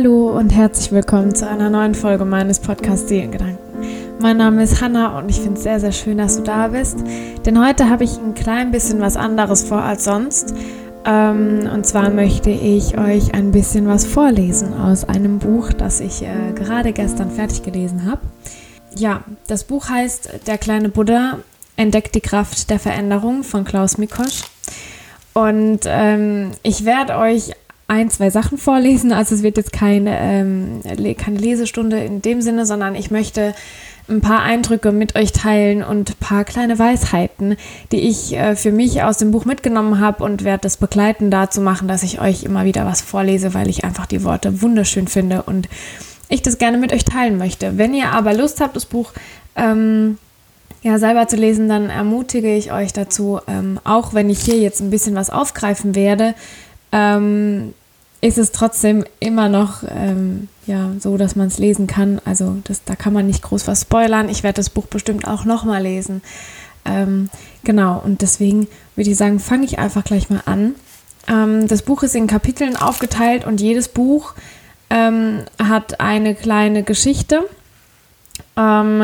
Hallo und herzlich willkommen zu einer neuen Folge meines Podcasts Seelengedanken. Mein Name ist Hanna und ich finde es sehr, sehr schön, dass du da bist. Denn heute habe ich ein klein bisschen was anderes vor als sonst. Ähm, und zwar möchte ich euch ein bisschen was vorlesen aus einem Buch, das ich äh, gerade gestern fertig gelesen habe. Ja, das Buch heißt Der kleine Buddha entdeckt die Kraft der Veränderung von Klaus Mikosch. Und ähm, ich werde euch ein, zwei Sachen vorlesen. Also es wird jetzt keine, ähm, keine Lesestunde in dem Sinne, sondern ich möchte ein paar Eindrücke mit euch teilen und ein paar kleine Weisheiten, die ich äh, für mich aus dem Buch mitgenommen habe und werde das begleiten dazu machen, dass ich euch immer wieder was vorlese, weil ich einfach die Worte wunderschön finde und ich das gerne mit euch teilen möchte. Wenn ihr aber Lust habt, das Buch ähm, ja, selber zu lesen, dann ermutige ich euch dazu, ähm, auch wenn ich hier jetzt ein bisschen was aufgreifen werde, ähm, ist es trotzdem immer noch ähm, ja, so, dass man es lesen kann. Also das, da kann man nicht groß was spoilern. Ich werde das Buch bestimmt auch nochmal lesen. Ähm, genau, und deswegen würde ich sagen, fange ich einfach gleich mal an. Ähm, das Buch ist in Kapiteln aufgeteilt und jedes Buch ähm, hat eine kleine Geschichte. Ähm,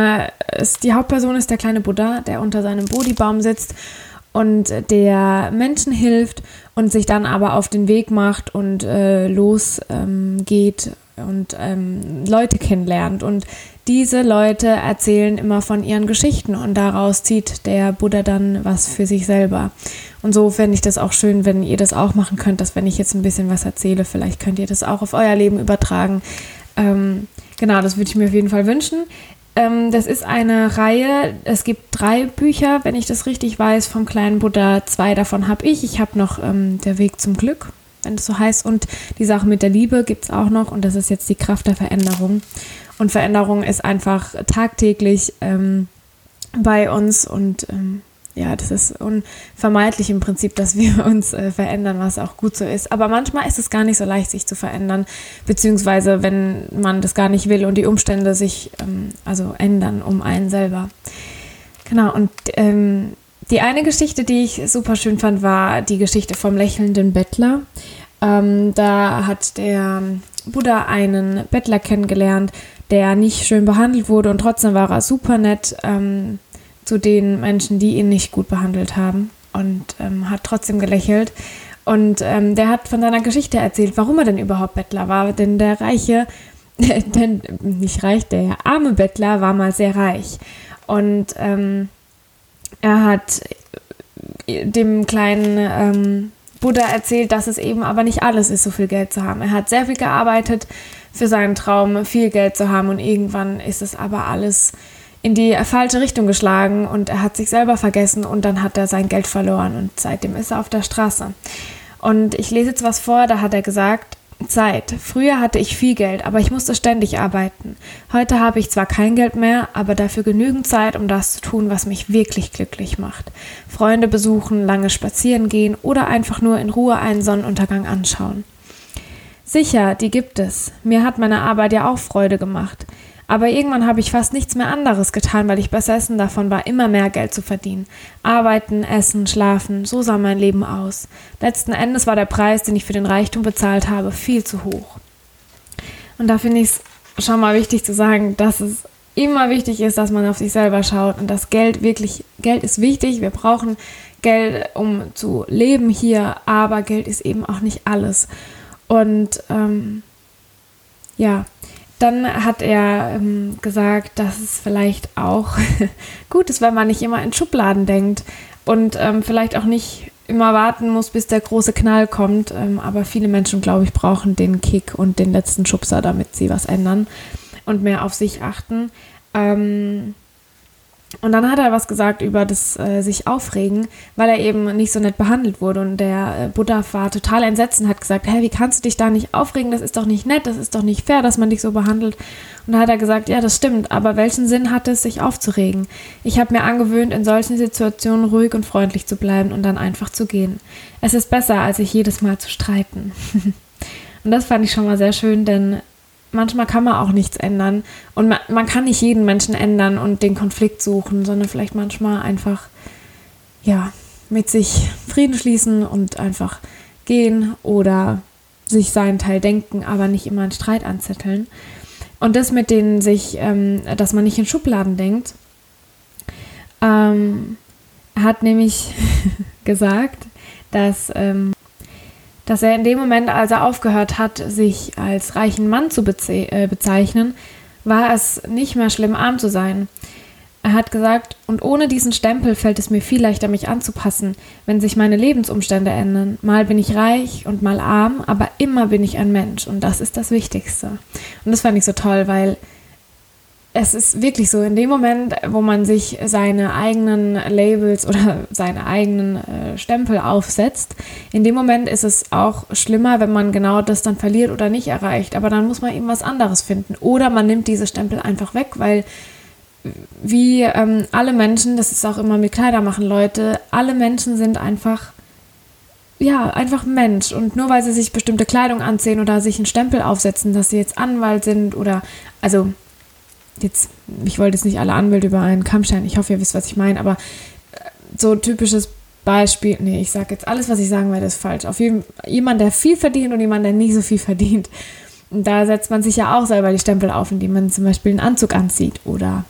es, die Hauptperson ist der kleine Buddha, der unter seinem Bodhibaum sitzt und der Menschen hilft und sich dann aber auf den Weg macht und äh, losgeht ähm, und ähm, Leute kennenlernt. Und diese Leute erzählen immer von ihren Geschichten und daraus zieht der Buddha dann was für sich selber. Und so fände ich das auch schön, wenn ihr das auch machen könnt, dass wenn ich jetzt ein bisschen was erzähle, vielleicht könnt ihr das auch auf euer Leben übertragen. Ähm, genau, das würde ich mir auf jeden Fall wünschen. Ähm, das ist eine Reihe. Es gibt drei Bücher, wenn ich das richtig weiß, vom kleinen Buddha. Zwei davon habe ich. Ich habe noch ähm, Der Weg zum Glück, wenn es so heißt. Und die Sache mit der Liebe gibt es auch noch. Und das ist jetzt die Kraft der Veränderung. Und Veränderung ist einfach tagtäglich ähm, bei uns und ähm, ja, das ist unvermeidlich im Prinzip, dass wir uns äh, verändern, was auch gut so ist. Aber manchmal ist es gar nicht so leicht, sich zu verändern, beziehungsweise wenn man das gar nicht will und die Umstände sich ähm, also ändern um einen selber. Genau, und ähm, die eine Geschichte, die ich super schön fand, war die Geschichte vom lächelnden Bettler. Ähm, da hat der Buddha einen Bettler kennengelernt, der nicht schön behandelt wurde und trotzdem war er super nett. Ähm, zu den Menschen, die ihn nicht gut behandelt haben und ähm, hat trotzdem gelächelt. Und ähm, der hat von seiner Geschichte erzählt, warum er denn überhaupt Bettler war. Denn der reiche, denn nicht reich, der arme Bettler war mal sehr reich. Und ähm, er hat dem kleinen ähm, Buddha erzählt, dass es eben aber nicht alles ist, so viel Geld zu haben. Er hat sehr viel gearbeitet für seinen Traum, viel Geld zu haben und irgendwann ist es aber alles in die falsche Richtung geschlagen und er hat sich selber vergessen und dann hat er sein Geld verloren und seitdem ist er auf der Straße. Und ich lese jetzt was vor, da hat er gesagt, Zeit. Früher hatte ich viel Geld, aber ich musste ständig arbeiten. Heute habe ich zwar kein Geld mehr, aber dafür genügend Zeit, um das zu tun, was mich wirklich glücklich macht. Freunde besuchen, lange spazieren gehen oder einfach nur in Ruhe einen Sonnenuntergang anschauen. Sicher, die gibt es. Mir hat meine Arbeit ja auch Freude gemacht. Aber irgendwann habe ich fast nichts mehr anderes getan, weil ich besessen davon war, immer mehr Geld zu verdienen. Arbeiten, essen, schlafen, so sah mein Leben aus. Letzten Endes war der Preis, den ich für den Reichtum bezahlt habe, viel zu hoch. Und da finde ich es schon mal wichtig zu sagen, dass es immer wichtig ist, dass man auf sich selber schaut und das Geld wirklich, Geld ist wichtig, wir brauchen Geld, um zu leben hier, aber Geld ist eben auch nicht alles. Und ähm, ja, dann hat er ähm, gesagt, dass es vielleicht auch gut ist, wenn man nicht immer in Schubladen denkt und ähm, vielleicht auch nicht immer warten muss, bis der große Knall kommt. Ähm, aber viele Menschen, glaube ich, brauchen den Kick und den letzten Schubser, damit sie was ändern und mehr auf sich achten. Ähm, und dann hat er was gesagt über das äh, sich aufregen, weil er eben nicht so nett behandelt wurde. Und der äh, Buddha war total entsetzt und hat gesagt, hey, wie kannst du dich da nicht aufregen? Das ist doch nicht nett, das ist doch nicht fair, dass man dich so behandelt. Und da hat er gesagt, ja, das stimmt, aber welchen Sinn hat es, sich aufzuregen? Ich habe mir angewöhnt, in solchen Situationen ruhig und freundlich zu bleiben und dann einfach zu gehen. Es ist besser, als sich jedes Mal zu streiten. und das fand ich schon mal sehr schön, denn manchmal kann man auch nichts ändern. Und man, man, kann nicht jeden Menschen ändern und den Konflikt suchen, sondern vielleicht manchmal einfach, ja, mit sich Frieden schließen und einfach gehen oder sich seinen Teil denken, aber nicht immer einen Streit anzetteln. Und das mit denen sich, ähm, dass man nicht in Schubladen denkt, ähm, hat nämlich gesagt, dass, ähm, dass er in dem Moment, als er aufgehört hat, sich als reichen Mann zu beze äh, bezeichnen, war es nicht mehr schlimm, arm zu sein. Er hat gesagt, und ohne diesen Stempel fällt es mir viel leichter, mich anzupassen, wenn sich meine Lebensumstände ändern. Mal bin ich reich und mal arm, aber immer bin ich ein Mensch und das ist das Wichtigste. Und das fand ich so toll, weil es ist wirklich so, in dem Moment, wo man sich seine eigenen Labels oder seine eigenen äh, Stempel aufsetzt, in dem Moment ist es auch schlimmer, wenn man genau das dann verliert oder nicht erreicht. Aber dann muss man eben was anderes finden. Oder man nimmt diese Stempel einfach weg, weil wie ähm, alle Menschen, das ist auch immer mit Kleider machen, Leute, alle Menschen sind einfach, ja, einfach Mensch. Und nur weil sie sich bestimmte Kleidung anziehen oder sich einen Stempel aufsetzen, dass sie jetzt Anwalt sind oder, also, jetzt, ich wollte jetzt nicht alle Anwälte über einen Kamm stellen, ich hoffe, ihr wisst, was ich meine, aber äh, so typisches Beispiel, nee, ich sage jetzt alles, was ich sagen werde, ist falsch. Auf jeden jemand, der viel verdient und jemand, der nicht so viel verdient. Und da setzt man sich ja auch selber die Stempel auf, indem man zum Beispiel einen Anzug anzieht oder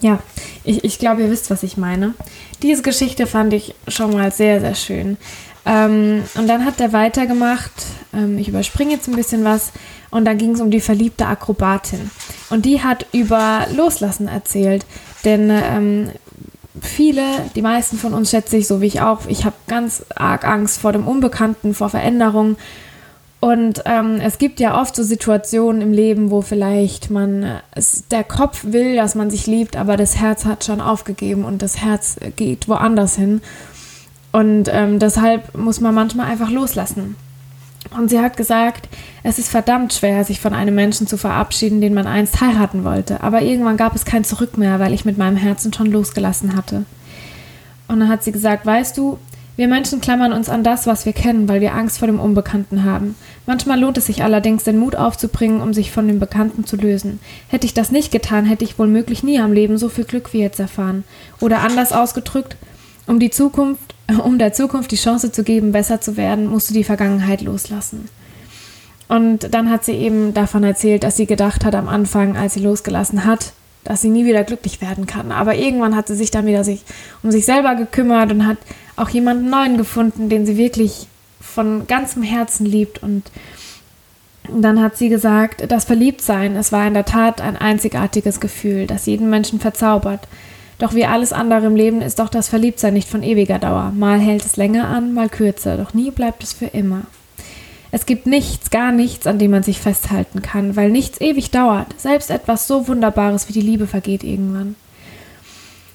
ja, ich, ich glaube, ihr wisst, was ich meine. Diese Geschichte fand ich schon mal sehr, sehr schön. Ähm, und dann hat er weitergemacht. Ähm, ich überspringe jetzt ein bisschen was. Und dann ging es um die verliebte Akrobatin. Und die hat über Loslassen erzählt. Denn ähm, viele, die meisten von uns schätze ich, so wie ich auch, ich habe ganz arg Angst vor dem Unbekannten, vor Veränderungen. Und ähm, es gibt ja oft so Situationen im Leben, wo vielleicht man, es, der Kopf will, dass man sich liebt, aber das Herz hat schon aufgegeben und das Herz geht woanders hin. Und ähm, deshalb muss man manchmal einfach loslassen. Und sie hat gesagt, es ist verdammt schwer, sich von einem Menschen zu verabschieden, den man einst heiraten wollte. Aber irgendwann gab es kein Zurück mehr, weil ich mit meinem Herzen schon losgelassen hatte. Und dann hat sie gesagt, weißt du, wir Menschen klammern uns an das, was wir kennen, weil wir Angst vor dem Unbekannten haben. Manchmal lohnt es sich allerdings, den Mut aufzubringen, um sich von dem Bekannten zu lösen. Hätte ich das nicht getan, hätte ich wohl möglich nie am Leben so viel Glück wie jetzt erfahren. Oder anders ausgedrückt, um die Zukunft, um der Zukunft die Chance zu geben, besser zu werden, musst du die Vergangenheit loslassen. Und dann hat sie eben davon erzählt, dass sie gedacht hat am Anfang, als sie losgelassen hat, dass sie nie wieder glücklich werden kann. Aber irgendwann hat sie sich dann wieder sich um sich selber gekümmert und hat auch jemanden neuen gefunden, den sie wirklich von ganzem Herzen liebt. Und dann hat sie gesagt, das Verliebtsein, es war in der Tat ein einzigartiges Gefühl, das jeden Menschen verzaubert. Doch wie alles andere im Leben ist doch das Verliebtsein nicht von ewiger Dauer. Mal hält es länger an, mal kürzer, doch nie bleibt es für immer. Es gibt nichts, gar nichts, an dem man sich festhalten kann, weil nichts ewig dauert. Selbst etwas so Wunderbares wie die Liebe vergeht irgendwann.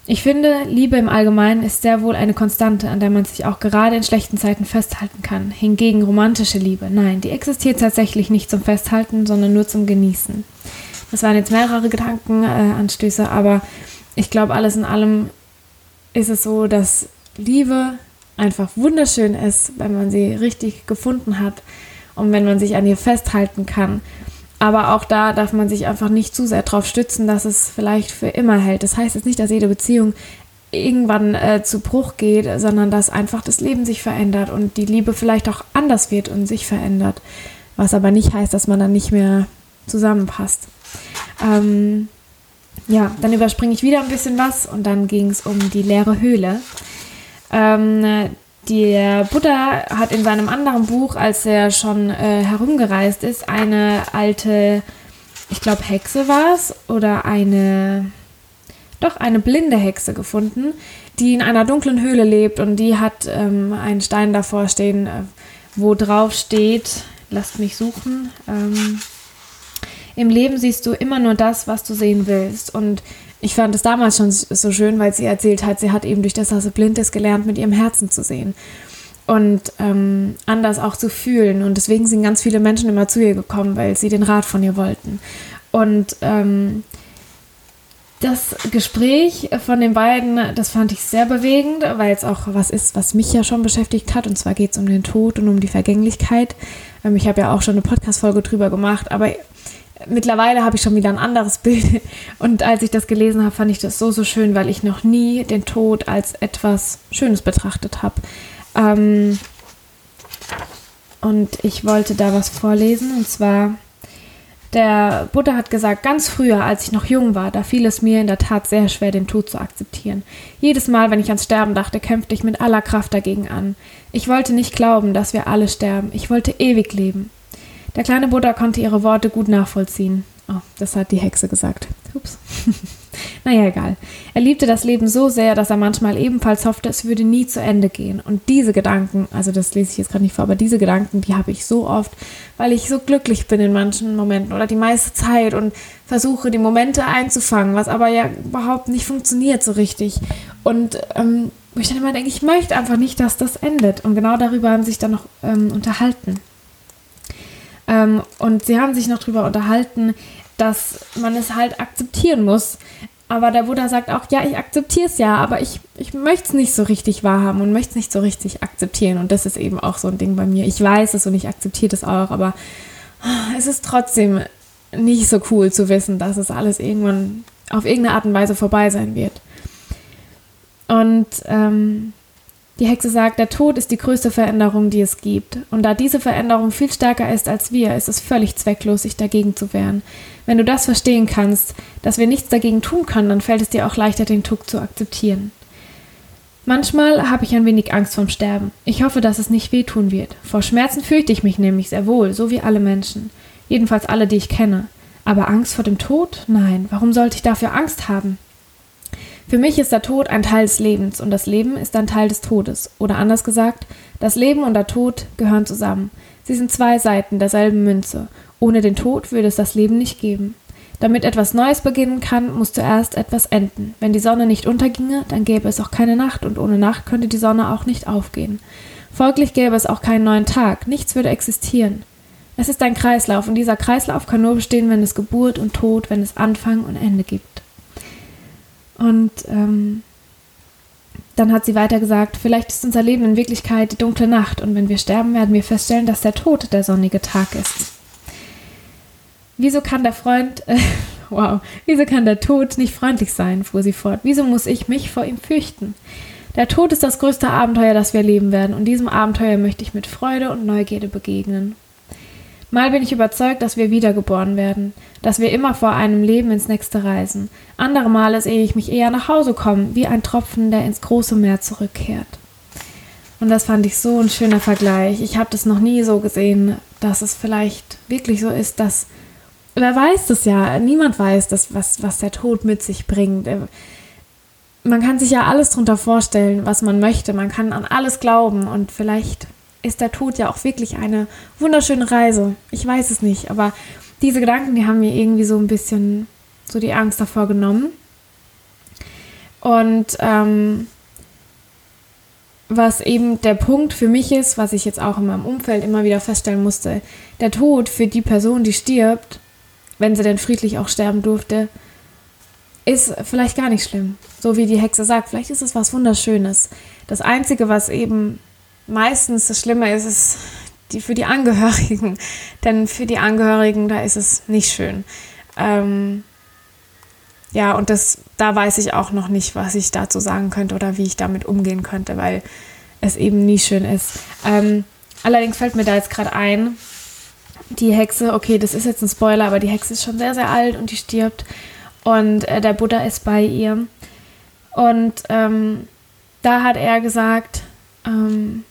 Ich finde, Liebe im Allgemeinen ist sehr wohl eine Konstante, an der man sich auch gerade in schlechten Zeiten festhalten kann. Hingegen romantische Liebe, nein, die existiert tatsächlich nicht zum Festhalten, sondern nur zum Genießen. Das waren jetzt mehrere Gedankenanstöße, äh, aber ich glaube, alles in allem ist es so, dass Liebe einfach wunderschön ist, wenn man sie richtig gefunden hat und wenn man sich an ihr festhalten kann. Aber auch da darf man sich einfach nicht zu sehr darauf stützen, dass es vielleicht für immer hält. Das heißt jetzt nicht, dass jede Beziehung irgendwann äh, zu Bruch geht, sondern dass einfach das Leben sich verändert und die Liebe vielleicht auch anders wird und sich verändert. Was aber nicht heißt, dass man dann nicht mehr zusammenpasst. Ähm, ja, dann überspringe ich wieder ein bisschen was und dann ging es um die leere Höhle. Ähm, der Buddha hat in seinem anderen Buch, als er schon äh, herumgereist ist, eine alte, ich glaube Hexe war es, oder eine, doch eine blinde Hexe gefunden, die in einer dunklen Höhle lebt und die hat ähm, einen Stein davor stehen, äh, wo drauf steht, lasst mich suchen, ähm, im Leben siehst du immer nur das, was du sehen willst. Und ich fand es damals schon so schön, weil sie erzählt hat, sie hat eben durch das, dass sie blind ist, gelernt, mit ihrem Herzen zu sehen und ähm, anders auch zu fühlen. Und deswegen sind ganz viele Menschen immer zu ihr gekommen, weil sie den Rat von ihr wollten. Und ähm, das Gespräch von den beiden, das fand ich sehr bewegend, weil es auch was ist, was mich ja schon beschäftigt hat. Und zwar geht es um den Tod und um die Vergänglichkeit. Ähm, ich habe ja auch schon eine Podcast-Folge drüber gemacht, aber mittlerweile habe ich schon wieder ein anderes Bild. Und als ich das gelesen habe, fand ich das so, so schön, weil ich noch nie den Tod als etwas Schönes betrachtet habe. Ähm und ich wollte da was vorlesen. Und zwar, der Buddha hat gesagt, ganz früher, als ich noch jung war, da fiel es mir in der Tat sehr schwer, den Tod zu akzeptieren. Jedes Mal, wenn ich ans Sterben dachte, kämpfte ich mit aller Kraft dagegen an. Ich wollte nicht glauben, dass wir alle sterben. Ich wollte ewig leben. Der kleine Buddha konnte ihre Worte gut nachvollziehen. Oh, das hat die Hexe gesagt. Ups. naja, egal. Er liebte das Leben so sehr, dass er manchmal ebenfalls hoffte, es würde nie zu Ende gehen. Und diese Gedanken, also das lese ich jetzt gerade nicht vor, aber diese Gedanken, die habe ich so oft, weil ich so glücklich bin in manchen Momenten oder die meiste Zeit und versuche, die Momente einzufangen, was aber ja überhaupt nicht funktioniert so richtig. Und ähm, wo ich dann immer denke, ich möchte einfach nicht, dass das endet. Und genau darüber haben sich dann noch ähm, unterhalten. Ähm, und sie haben sich noch darüber unterhalten, dass man es halt akzeptieren muss. Aber der Buddha sagt auch, ja, ich akzeptiere es ja, aber ich, ich möchte es nicht so richtig wahrhaben und möchte es nicht so richtig akzeptieren. Und das ist eben auch so ein Ding bei mir. Ich weiß es und ich akzeptiere das auch, aber es ist trotzdem nicht so cool zu wissen, dass es alles irgendwann auf irgendeine Art und Weise vorbei sein wird. Und ähm, die Hexe sagt, der Tod ist die größte Veränderung, die es gibt. Und da diese Veränderung viel stärker ist als wir, ist es völlig zwecklos, sich dagegen zu wehren. Wenn du das verstehen kannst, dass wir nichts dagegen tun können, dann fällt es dir auch leichter, den Tod zu akzeptieren. Manchmal habe ich ein wenig Angst vorm Sterben. Ich hoffe, dass es nicht wehtun wird. Vor Schmerzen fürchte ich mich nämlich sehr wohl, so wie alle Menschen. Jedenfalls alle, die ich kenne. Aber Angst vor dem Tod? Nein, warum sollte ich dafür Angst haben? Für mich ist der Tod ein Teil des Lebens und das Leben ist ein Teil des Todes. Oder anders gesagt, das Leben und der Tod gehören zusammen. Sie sind zwei Seiten derselben Münze. Ohne den Tod würde es das Leben nicht geben. Damit etwas Neues beginnen kann, muss zuerst etwas enden. Wenn die Sonne nicht unterginge, dann gäbe es auch keine Nacht und ohne Nacht könnte die Sonne auch nicht aufgehen. Folglich gäbe es auch keinen neuen Tag, nichts würde existieren. Es ist ein Kreislauf und dieser Kreislauf kann nur bestehen, wenn es Geburt und Tod, wenn es Anfang und Ende gibt. Und ähm, dann hat sie weiter gesagt, vielleicht ist unser Leben in Wirklichkeit die dunkle Nacht und wenn wir sterben, werden wir feststellen, dass der Tod der sonnige Tag ist. Wieso kann der Freund, äh, wow, wieso kann der Tod nicht freundlich sein, fuhr sie fort. Wieso muss ich mich vor ihm fürchten? Der Tod ist das größte Abenteuer, das wir leben werden, und diesem Abenteuer möchte ich mit Freude und Neugierde begegnen. Mal bin ich überzeugt, dass wir wiedergeboren werden, dass wir immer vor einem Leben ins nächste reisen. Andere Male sehe ich mich eher nach Hause kommen, wie ein Tropfen, der ins große Meer zurückkehrt. Und das fand ich so ein schöner Vergleich. Ich habe das noch nie so gesehen, dass es vielleicht wirklich so ist, dass wer weiß das ja, niemand weiß das, was, was der Tod mit sich bringt. Man kann sich ja alles darunter vorstellen, was man möchte. Man kann an alles glauben und vielleicht ist der Tod ja auch wirklich eine wunderschöne Reise. Ich weiß es nicht, aber diese Gedanken, die haben mir irgendwie so ein bisschen so die Angst davor genommen. Und ähm, was eben der Punkt für mich ist, was ich jetzt auch in meinem Umfeld immer wieder feststellen musste, der Tod für die Person, die stirbt, wenn sie denn friedlich auch sterben durfte, ist vielleicht gar nicht schlimm. So wie die Hexe sagt, vielleicht ist es was Wunderschönes. Das Einzige, was eben meistens das Schlimme ist es die, für die Angehörigen. Denn für die Angehörigen, da ist es nicht schön. Ähm, ja, und das, da weiß ich auch noch nicht, was ich dazu sagen könnte oder wie ich damit umgehen könnte, weil es eben nie schön ist. Ähm, allerdings fällt mir da jetzt gerade ein, die Hexe, okay, das ist jetzt ein Spoiler, aber die Hexe ist schon sehr, sehr alt und die stirbt. Und äh, der Buddha ist bei ihr. Und ähm, da hat er gesagt, ähm,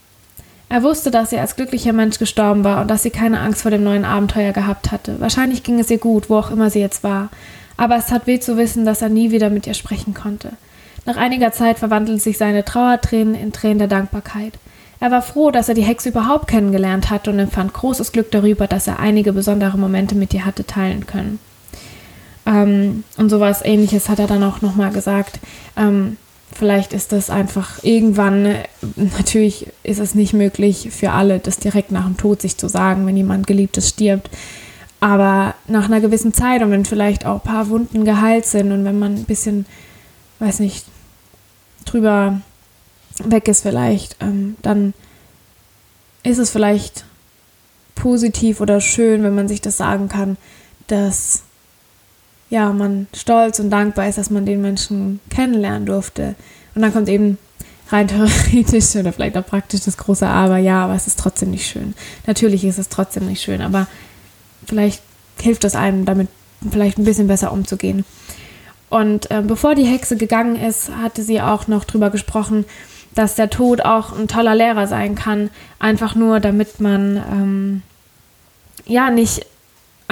er wusste, dass sie als glücklicher Mensch gestorben war und dass sie keine Angst vor dem neuen Abenteuer gehabt hatte. Wahrscheinlich ging es ihr gut, wo auch immer sie jetzt war. Aber es tat weh zu wissen, dass er nie wieder mit ihr sprechen konnte. Nach einiger Zeit verwandelten sich seine Trauertränen in Tränen der Dankbarkeit. Er war froh, dass er die Hexe überhaupt kennengelernt hatte und empfand großes Glück darüber, dass er einige besondere Momente mit ihr hatte teilen können. Ähm, und sowas ähnliches hat er dann auch nochmal gesagt. Ähm, Vielleicht ist das einfach irgendwann, natürlich ist es nicht möglich für alle, das direkt nach dem Tod sich zu sagen, wenn jemand Geliebtes stirbt. Aber nach einer gewissen Zeit und wenn vielleicht auch ein paar Wunden geheilt sind und wenn man ein bisschen, weiß nicht, drüber weg ist vielleicht, ähm, dann ist es vielleicht positiv oder schön, wenn man sich das sagen kann, dass ja, man stolz und dankbar ist, dass man den Menschen kennenlernen durfte. Und dann kommt eben rein theoretisch oder vielleicht auch praktisch das große Aber, ja, aber es ist trotzdem nicht schön. Natürlich ist es trotzdem nicht schön, aber vielleicht hilft es einem damit vielleicht ein bisschen besser umzugehen. Und äh, bevor die Hexe gegangen ist, hatte sie auch noch drüber gesprochen, dass der Tod auch ein toller Lehrer sein kann, einfach nur damit man ähm, ja nicht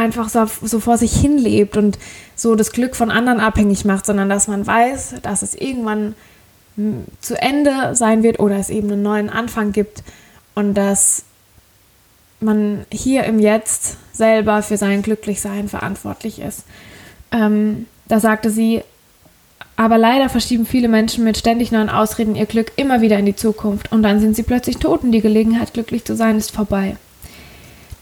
einfach so, so vor sich hin lebt und so das Glück von anderen abhängig macht, sondern dass man weiß, dass es irgendwann zu Ende sein wird oder es eben einen neuen Anfang gibt und dass man hier im Jetzt selber für sein Glücklichsein verantwortlich ist. Ähm, da sagte sie, aber leider verschieben viele Menschen mit ständig neuen Ausreden ihr Glück immer wieder in die Zukunft und dann sind sie plötzlich tot und die Gelegenheit, glücklich zu sein, ist vorbei.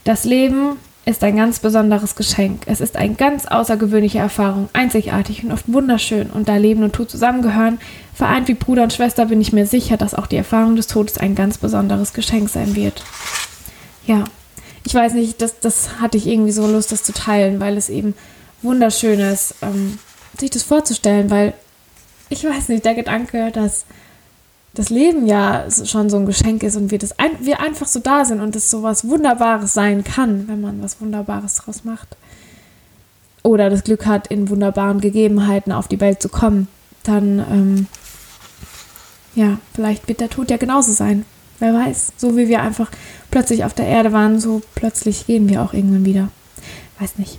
Das Leben ist ein ganz besonderes Geschenk. Es ist eine ganz außergewöhnliche Erfahrung, einzigartig und oft wunderschön. Und da Leben und Tod zusammengehören, vereint wie Bruder und Schwester, bin ich mir sicher, dass auch die Erfahrung des Todes ein ganz besonderes Geschenk sein wird. Ja, ich weiß nicht, das, das hatte ich irgendwie so Lust, das zu teilen, weil es eben wunderschön ist, ähm, sich das vorzustellen, weil ich weiß nicht, der Gedanke, dass das Leben ja schon so ein Geschenk ist und wir, das ein, wir einfach so da sind und es so was Wunderbares sein kann, wenn man was Wunderbares draus macht. Oder das Glück hat, in wunderbaren Gegebenheiten auf die Welt zu kommen, dann, ähm, ja, vielleicht wird der Tod ja genauso sein. Wer weiß. So wie wir einfach plötzlich auf der Erde waren, so plötzlich gehen wir auch irgendwann wieder. Weiß nicht.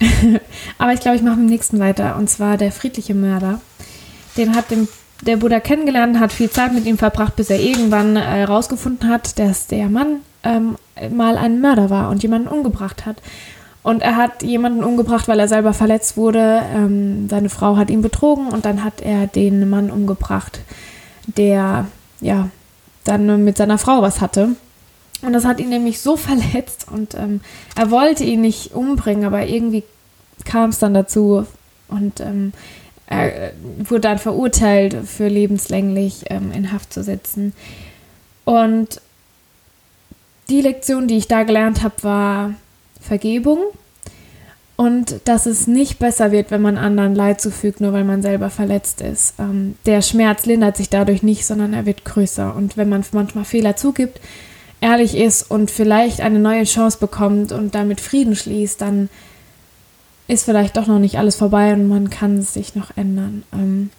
Aber ich glaube, ich mache mit dem nächsten weiter. Und zwar der friedliche Mörder. Den hat den der Buddha kennengelernt, hat viel Zeit mit ihm verbracht, bis er irgendwann herausgefunden äh, hat, dass der Mann ähm, mal ein Mörder war und jemanden umgebracht hat. Und er hat jemanden umgebracht, weil er selber verletzt wurde. Ähm, seine Frau hat ihn betrogen und dann hat er den Mann umgebracht, der ja dann mit seiner Frau was hatte. Und das hat ihn nämlich so verletzt und ähm, er wollte ihn nicht umbringen, aber irgendwie kam es dann dazu und ähm, er wurde dann verurteilt, für lebenslänglich ähm, in Haft zu sitzen. Und die Lektion, die ich da gelernt habe, war Vergebung und dass es nicht besser wird, wenn man anderen Leid zufügt, nur weil man selber verletzt ist. Ähm, der Schmerz lindert sich dadurch nicht, sondern er wird größer. Und wenn man manchmal Fehler zugibt, ehrlich ist und vielleicht eine neue Chance bekommt und damit Frieden schließt, dann ist vielleicht doch noch nicht alles vorbei und man kann sich noch ändern. Ähm,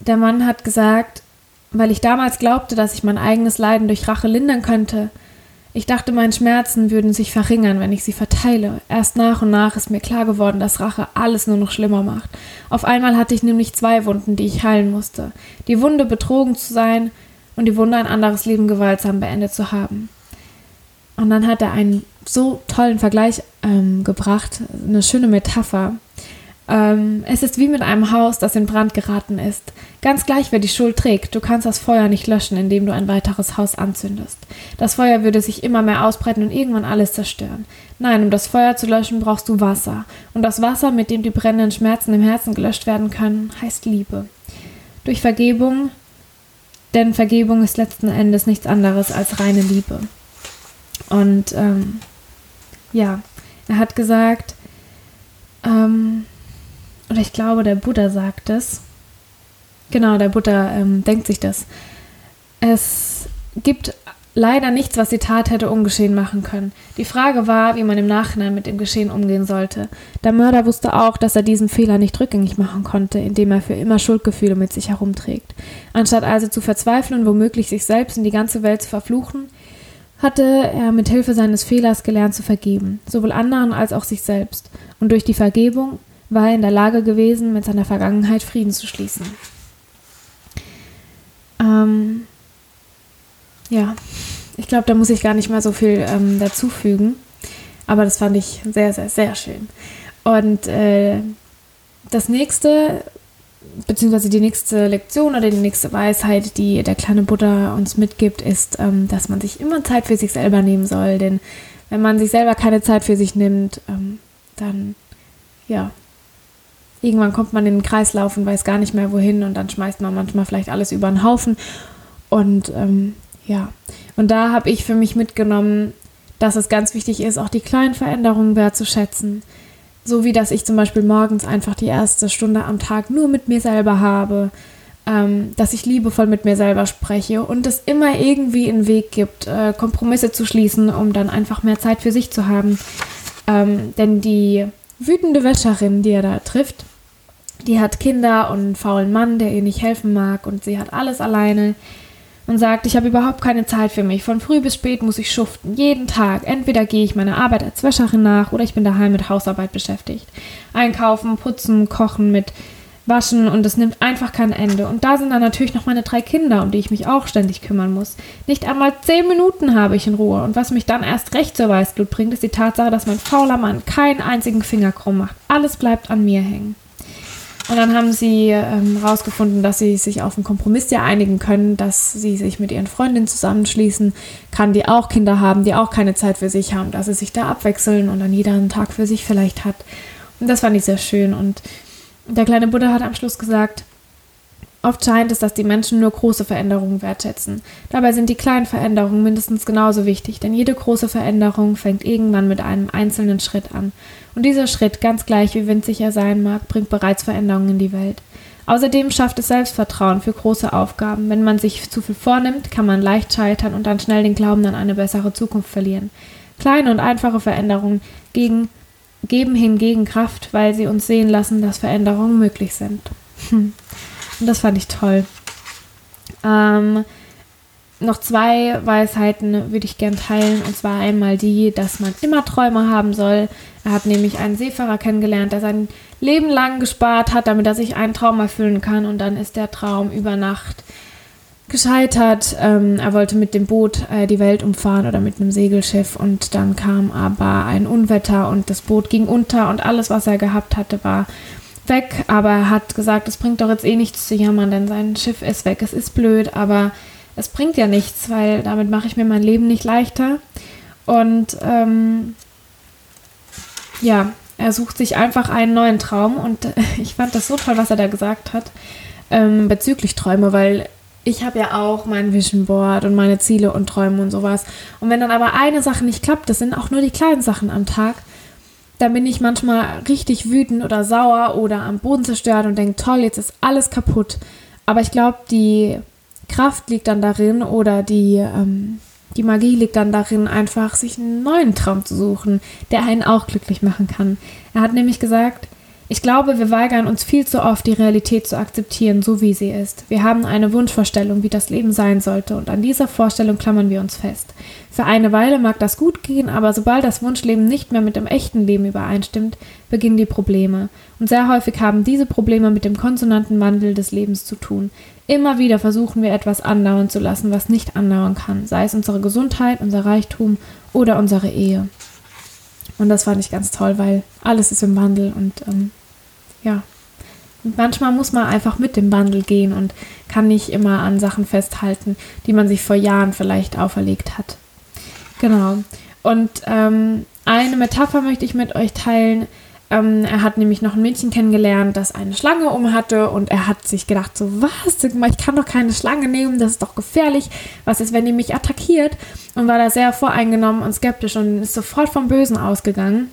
der Mann hat gesagt, weil ich damals glaubte, dass ich mein eigenes Leiden durch Rache lindern könnte. Ich dachte, meine Schmerzen würden sich verringern, wenn ich sie verteile. Erst nach und nach ist mir klar geworden, dass Rache alles nur noch schlimmer macht. Auf einmal hatte ich nämlich zwei Wunden, die ich heilen musste. Die Wunde, betrogen zu sein und die Wunde, ein anderes Leben gewaltsam beendet zu haben. Und dann hat er einen so tollen Vergleich ähm, gebracht, eine schöne Metapher. Ähm, es ist wie mit einem Haus, das in Brand geraten ist. Ganz gleich, wer die Schuld trägt, du kannst das Feuer nicht löschen, indem du ein weiteres Haus anzündest. Das Feuer würde sich immer mehr ausbreiten und irgendwann alles zerstören. Nein, um das Feuer zu löschen, brauchst du Wasser. Und das Wasser, mit dem die brennenden Schmerzen im Herzen gelöscht werden können, heißt Liebe. Durch Vergebung, denn Vergebung ist letzten Endes nichts anderes als reine Liebe. Und ähm, ja, er hat gesagt, ähm, oder ich glaube, der Buddha sagt es. Genau, der Buddha ähm, denkt sich das. Es gibt leider nichts, was die Tat hätte ungeschehen machen können. Die Frage war, wie man im Nachhinein mit dem Geschehen umgehen sollte. Der Mörder wusste auch, dass er diesen Fehler nicht rückgängig machen konnte, indem er für immer Schuldgefühle mit sich herumträgt. Anstatt also zu verzweifeln und womöglich sich selbst und die ganze Welt zu verfluchen, hatte er mit Hilfe seines Fehlers gelernt zu vergeben, sowohl anderen als auch sich selbst, und durch die Vergebung war er in der Lage gewesen, mit seiner Vergangenheit Frieden zu schließen. Ähm, ja, ich glaube, da muss ich gar nicht mehr so viel ähm, dazufügen, aber das fand ich sehr, sehr, sehr schön. Und äh, das nächste, beziehungsweise die nächste Lektion oder die nächste Weisheit, die der kleine Buddha uns mitgibt, ist, ähm, dass man sich immer Zeit für sich selber nehmen soll. Denn wenn man sich selber keine Zeit für sich nimmt, ähm, dann, ja, irgendwann kommt man in den Kreislauf und weiß gar nicht mehr wohin und dann schmeißt man manchmal vielleicht alles über den Haufen. Und ähm, ja, und da habe ich für mich mitgenommen, dass es ganz wichtig ist, auch die kleinen Veränderungen wertzuschätzen. So wie dass ich zum Beispiel morgens einfach die erste Stunde am Tag nur mit mir selber habe, ähm, dass ich liebevoll mit mir selber spreche und es immer irgendwie einen Weg gibt, äh, Kompromisse zu schließen, um dann einfach mehr Zeit für sich zu haben. Ähm, denn die wütende Wäscherin, die er da trifft, die hat Kinder und einen faulen Mann, der ihr nicht helfen mag und sie hat alles alleine und sagt, ich habe überhaupt keine Zeit für mich. Von früh bis spät muss ich schuften, jeden Tag. Entweder gehe ich meiner Arbeit als Wäscherin nach oder ich bin daheim mit Hausarbeit beschäftigt. Einkaufen, putzen, kochen mit Waschen und es nimmt einfach kein Ende. Und da sind dann natürlich noch meine drei Kinder, um die ich mich auch ständig kümmern muss. Nicht einmal zehn Minuten habe ich in Ruhe. Und was mich dann erst recht zur Weißglut bringt, ist die Tatsache, dass mein fauler Mann keinen einzigen Finger krumm macht. Alles bleibt an mir hängen. Und dann haben sie herausgefunden, ähm, dass sie sich auf einen Kompromiss ja einigen können, dass sie sich mit ihren Freundinnen zusammenschließen kann, die auch Kinder haben, die auch keine Zeit für sich haben, dass sie sich da abwechseln und dann jeder einen Tag für sich vielleicht hat. Und das fand ich sehr schön. Und der kleine Buddha hat am Schluss gesagt, Oft scheint es, dass die Menschen nur große Veränderungen wertschätzen. Dabei sind die kleinen Veränderungen mindestens genauso wichtig, denn jede große Veränderung fängt irgendwann mit einem einzelnen Schritt an. Und dieser Schritt, ganz gleich wie winzig er sein mag, bringt bereits Veränderungen in die Welt. Außerdem schafft es Selbstvertrauen für große Aufgaben. Wenn man sich zu viel vornimmt, kann man leicht scheitern und dann schnell den Glauben an eine bessere Zukunft verlieren. Kleine und einfache Veränderungen gegen, geben hingegen Kraft, weil sie uns sehen lassen, dass Veränderungen möglich sind. Und das fand ich toll. Ähm, noch zwei Weisheiten würde ich gern teilen. Und zwar einmal die, dass man immer Träume haben soll. Er hat nämlich einen Seefahrer kennengelernt, der sein Leben lang gespart hat, damit er sich einen Traum erfüllen kann. Und dann ist der Traum über Nacht gescheitert. Ähm, er wollte mit dem Boot äh, die Welt umfahren oder mit einem Segelschiff. Und dann kam aber ein Unwetter und das Boot ging unter und alles, was er gehabt hatte, war weg, aber er hat gesagt, es bringt doch jetzt eh nichts zu jammern, denn sein Schiff ist weg. Es ist blöd, aber es bringt ja nichts, weil damit mache ich mir mein Leben nicht leichter. Und ähm, ja, er sucht sich einfach einen neuen Traum und äh, ich fand das so toll, was er da gesagt hat ähm, bezüglich Träume, weil ich habe ja auch mein Vision Board und meine Ziele und Träume und sowas. Und wenn dann aber eine Sache nicht klappt, das sind auch nur die kleinen Sachen am Tag, da bin ich manchmal richtig wütend oder sauer oder am Boden zerstört und denke, toll, jetzt ist alles kaputt. Aber ich glaube, die Kraft liegt dann darin oder die, ähm, die Magie liegt dann darin, einfach sich einen neuen Traum zu suchen, der einen auch glücklich machen kann. Er hat nämlich gesagt, ich glaube, wir weigern uns viel zu oft, die Realität zu akzeptieren, so wie sie ist. Wir haben eine Wunschvorstellung, wie das Leben sein sollte, und an dieser Vorstellung klammern wir uns fest. Für eine Weile mag das gut gehen, aber sobald das Wunschleben nicht mehr mit dem echten Leben übereinstimmt, beginnen die Probleme. Und sehr häufig haben diese Probleme mit dem konsonanten Wandel des Lebens zu tun. Immer wieder versuchen wir etwas andauern zu lassen, was nicht andauern kann, sei es unsere Gesundheit, unser Reichtum oder unsere Ehe. Und das fand ich ganz toll, weil alles ist im Wandel und ähm, ja. Manchmal muss man einfach mit dem Wandel gehen und kann nicht immer an Sachen festhalten, die man sich vor Jahren vielleicht auferlegt hat. Genau. Und ähm, eine Metapher möchte ich mit euch teilen. Ähm, er hat nämlich noch ein Mädchen kennengelernt, das eine Schlange um hatte und er hat sich gedacht, so was, ich kann doch keine Schlange nehmen, das ist doch gefährlich. Was ist, wenn die mich attackiert? Und war da sehr voreingenommen und skeptisch und ist sofort vom Bösen ausgegangen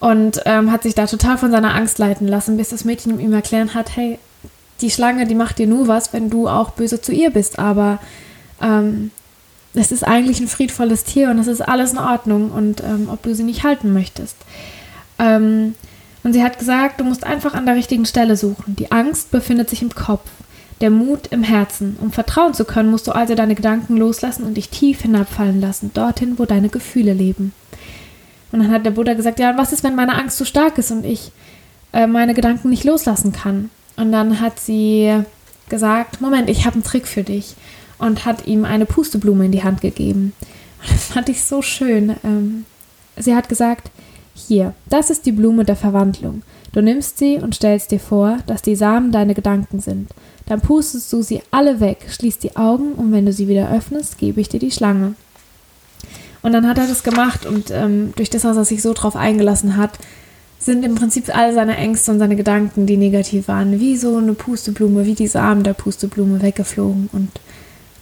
und ähm, hat sich da total von seiner Angst leiten lassen, bis das Mädchen ihm erklären hat, hey, die Schlange, die macht dir nur was, wenn du auch böse zu ihr bist, aber ähm, es ist eigentlich ein friedvolles Tier und es ist alles in Ordnung und ähm, ob du sie nicht halten möchtest. Ähm, und sie hat gesagt, du musst einfach an der richtigen Stelle suchen. Die Angst befindet sich im Kopf, der Mut im Herzen. Um vertrauen zu können, musst du also deine Gedanken loslassen und dich tief hinabfallen lassen, dorthin, wo deine Gefühle leben. Und dann hat der Buddha gesagt, ja, was ist, wenn meine Angst so stark ist und ich äh, meine Gedanken nicht loslassen kann? Und dann hat sie gesagt, Moment, ich habe einen Trick für dich und hat ihm eine Pusteblume in die Hand gegeben. Und das fand ich so schön. Ähm, sie hat gesagt, hier, das ist die Blume der Verwandlung. Du nimmst sie und stellst dir vor, dass die Samen deine Gedanken sind. Dann pustest du sie alle weg, schließt die Augen und wenn du sie wieder öffnest, gebe ich dir die Schlange. Und dann hat er das gemacht und ähm, durch das, was er sich so drauf eingelassen hat, sind im Prinzip all seine Ängste und seine Gedanken, die negativ waren, wie so eine Pusteblume, wie die Samen der Pusteblume weggeflogen. Und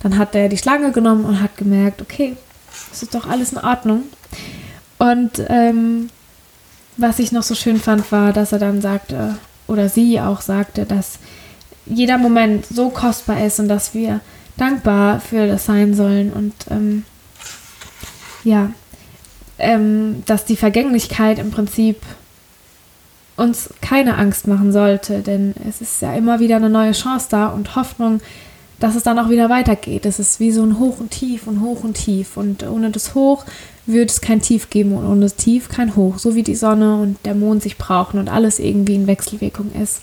dann hat er die Schlange genommen und hat gemerkt, okay, das ist doch alles in Ordnung. Und ähm, was ich noch so schön fand, war, dass er dann sagte, oder sie auch sagte, dass jeder Moment so kostbar ist und dass wir dankbar für das sein sollen und ähm, ja, ähm, dass die Vergänglichkeit im Prinzip uns keine Angst machen sollte, denn es ist ja immer wieder eine neue Chance da und Hoffnung, dass es dann auch wieder weitergeht. Es ist wie so ein Hoch und Tief und Hoch und Tief und ohne das Hoch würde es kein Tief geben und ohne das Tief kein Hoch, so wie die Sonne und der Mond sich brauchen und alles irgendwie in Wechselwirkung ist.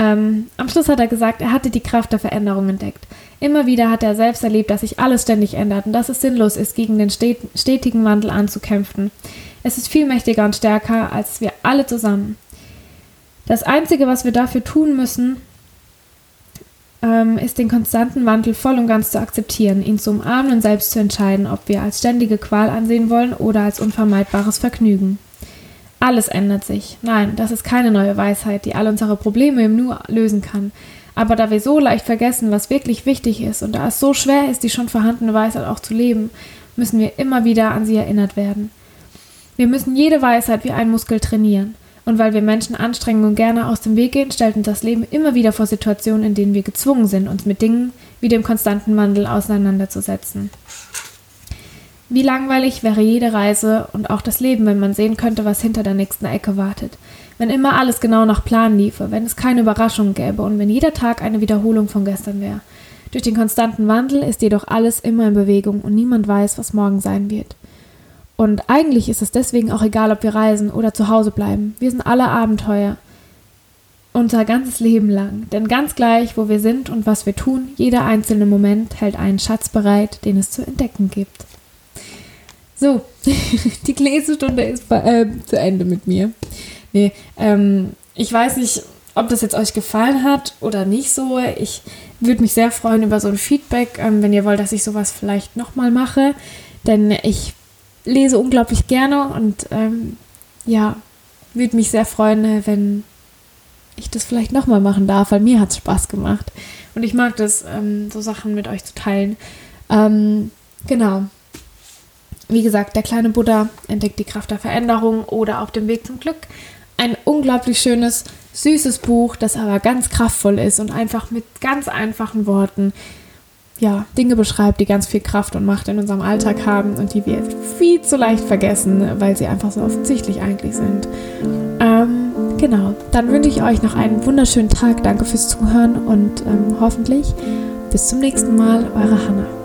Ähm, am Schluss hat er gesagt, er hatte die Kraft der Veränderung entdeckt. Immer wieder hat er selbst erlebt, dass sich alles ständig ändert und dass es sinnlos ist, gegen den stetigen Wandel anzukämpfen. Es ist viel mächtiger und stärker als wir alle zusammen. Das Einzige, was wir dafür tun müssen, ähm, ist den konstanten Wandel voll und ganz zu akzeptieren, ihn zu umarmen und selbst zu entscheiden, ob wir als ständige Qual ansehen wollen oder als unvermeidbares Vergnügen. Alles ändert sich. Nein, das ist keine neue Weisheit, die all unsere Probleme im Nu lösen kann. Aber da wir so leicht vergessen, was wirklich wichtig ist und da es so schwer ist, die schon vorhandene Weisheit auch zu leben, müssen wir immer wieder an sie erinnert werden. Wir müssen jede Weisheit wie einen Muskel trainieren. Und weil wir Menschen Anstrengungen gerne aus dem Weg gehen, stellt uns das Leben immer wieder vor Situationen, in denen wir gezwungen sind, uns mit Dingen wie dem konstanten Wandel auseinanderzusetzen. Wie langweilig wäre jede Reise und auch das Leben, wenn man sehen könnte, was hinter der nächsten Ecke wartet. Wenn immer alles genau nach Plan liefe, wenn es keine Überraschungen gäbe und wenn jeder Tag eine Wiederholung von gestern wäre. Durch den konstanten Wandel ist jedoch alles immer in Bewegung und niemand weiß, was morgen sein wird. Und eigentlich ist es deswegen auch egal, ob wir reisen oder zu Hause bleiben. Wir sind alle Abenteuer. Unser ganzes Leben lang. Denn ganz gleich, wo wir sind und was wir tun, jeder einzelne Moment hält einen Schatz bereit, den es zu entdecken gibt. So, die Lesestunde ist äh, zu Ende mit mir. Nee, ähm, ich weiß nicht, ob das jetzt euch gefallen hat oder nicht so. Ich würde mich sehr freuen über so ein Feedback, ähm, wenn ihr wollt, dass ich sowas vielleicht nochmal mache. Denn ich lese unglaublich gerne und ähm, ja, würde mich sehr freuen, äh, wenn ich das vielleicht nochmal machen darf, weil mir hat es Spaß gemacht. Und ich mag das, ähm, so Sachen mit euch zu teilen. Ähm, genau. Wie gesagt, der kleine Buddha entdeckt die Kraft der Veränderung oder auf dem Weg zum Glück. Ein unglaublich schönes, süßes Buch, das aber ganz kraftvoll ist und einfach mit ganz einfachen Worten ja, Dinge beschreibt, die ganz viel Kraft und Macht in unserem Alltag haben und die wir viel zu leicht vergessen, weil sie einfach so offensichtlich eigentlich sind. Ähm, genau, dann wünsche ich euch noch einen wunderschönen Tag. Danke fürs Zuhören und ähm, hoffentlich bis zum nächsten Mal, eure Hannah.